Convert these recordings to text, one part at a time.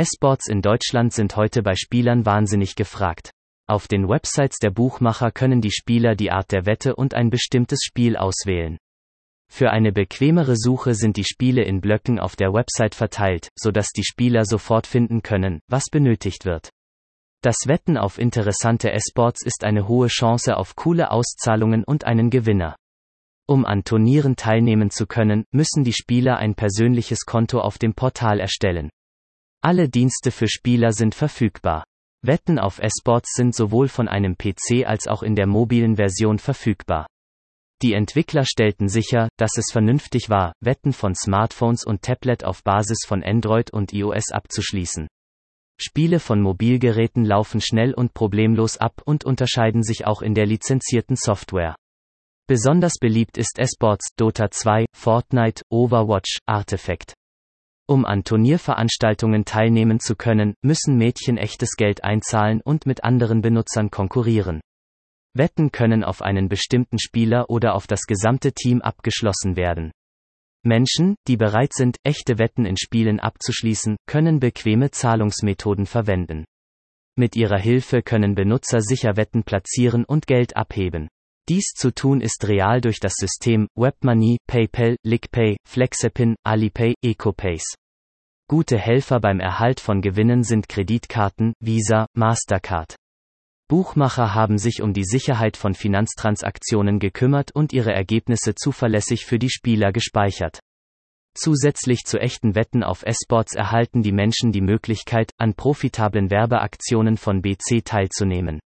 E-Sports in Deutschland sind heute bei Spielern wahnsinnig gefragt. Auf den Websites der Buchmacher können die Spieler die Art der Wette und ein bestimmtes Spiel auswählen. Für eine bequemere Suche sind die Spiele in Blöcken auf der Website verteilt, sodass die Spieler sofort finden können, was benötigt wird. Das Wetten auf interessante Esports ist eine hohe Chance auf coole Auszahlungen und einen Gewinner. Um an Turnieren teilnehmen zu können, müssen die Spieler ein persönliches Konto auf dem Portal erstellen. Alle Dienste für Spieler sind verfügbar. Wetten auf Esports sind sowohl von einem PC als auch in der mobilen Version verfügbar. Die Entwickler stellten sicher, dass es vernünftig war, Wetten von Smartphones und Tablet auf Basis von Android und iOS abzuschließen. Spiele von Mobilgeräten laufen schnell und problemlos ab und unterscheiden sich auch in der lizenzierten Software. Besonders beliebt ist Esports, Dota 2, Fortnite, Overwatch, Artifact. Um an Turnierveranstaltungen teilnehmen zu können, müssen Mädchen echtes Geld einzahlen und mit anderen Benutzern konkurrieren. Wetten können auf einen bestimmten Spieler oder auf das gesamte Team abgeschlossen werden. Menschen, die bereit sind, echte Wetten in Spielen abzuschließen, können bequeme Zahlungsmethoden verwenden. Mit ihrer Hilfe können Benutzer sicher Wetten platzieren und Geld abheben. Dies zu tun ist real durch das System WebMoney, PayPal, LickPay, Flexepin, Alipay, EcoPace. Gute Helfer beim Erhalt von Gewinnen sind Kreditkarten, Visa, Mastercard. Buchmacher haben sich um die Sicherheit von Finanztransaktionen gekümmert und ihre Ergebnisse zuverlässig für die Spieler gespeichert. Zusätzlich zu echten Wetten auf Esports erhalten die Menschen die Möglichkeit, an profitablen Werbeaktionen von BC teilzunehmen.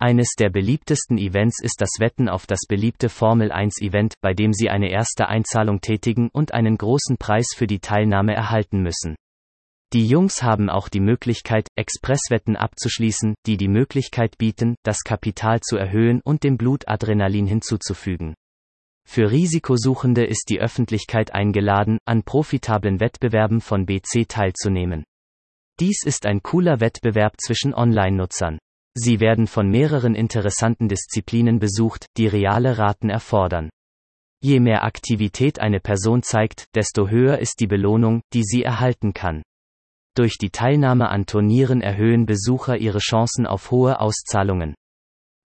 Eines der beliebtesten Events ist das Wetten auf das beliebte Formel 1 Event, bei dem sie eine erste Einzahlung tätigen und einen großen Preis für die Teilnahme erhalten müssen. Die Jungs haben auch die Möglichkeit, Expresswetten abzuschließen, die die Möglichkeit bieten, das Kapital zu erhöhen und dem Blut Adrenalin hinzuzufügen. Für Risikosuchende ist die Öffentlichkeit eingeladen, an profitablen Wettbewerben von BC teilzunehmen. Dies ist ein cooler Wettbewerb zwischen Online-Nutzern. Sie werden von mehreren interessanten Disziplinen besucht, die reale Raten erfordern. Je mehr Aktivität eine Person zeigt, desto höher ist die Belohnung, die sie erhalten kann. Durch die Teilnahme an Turnieren erhöhen Besucher ihre Chancen auf hohe Auszahlungen.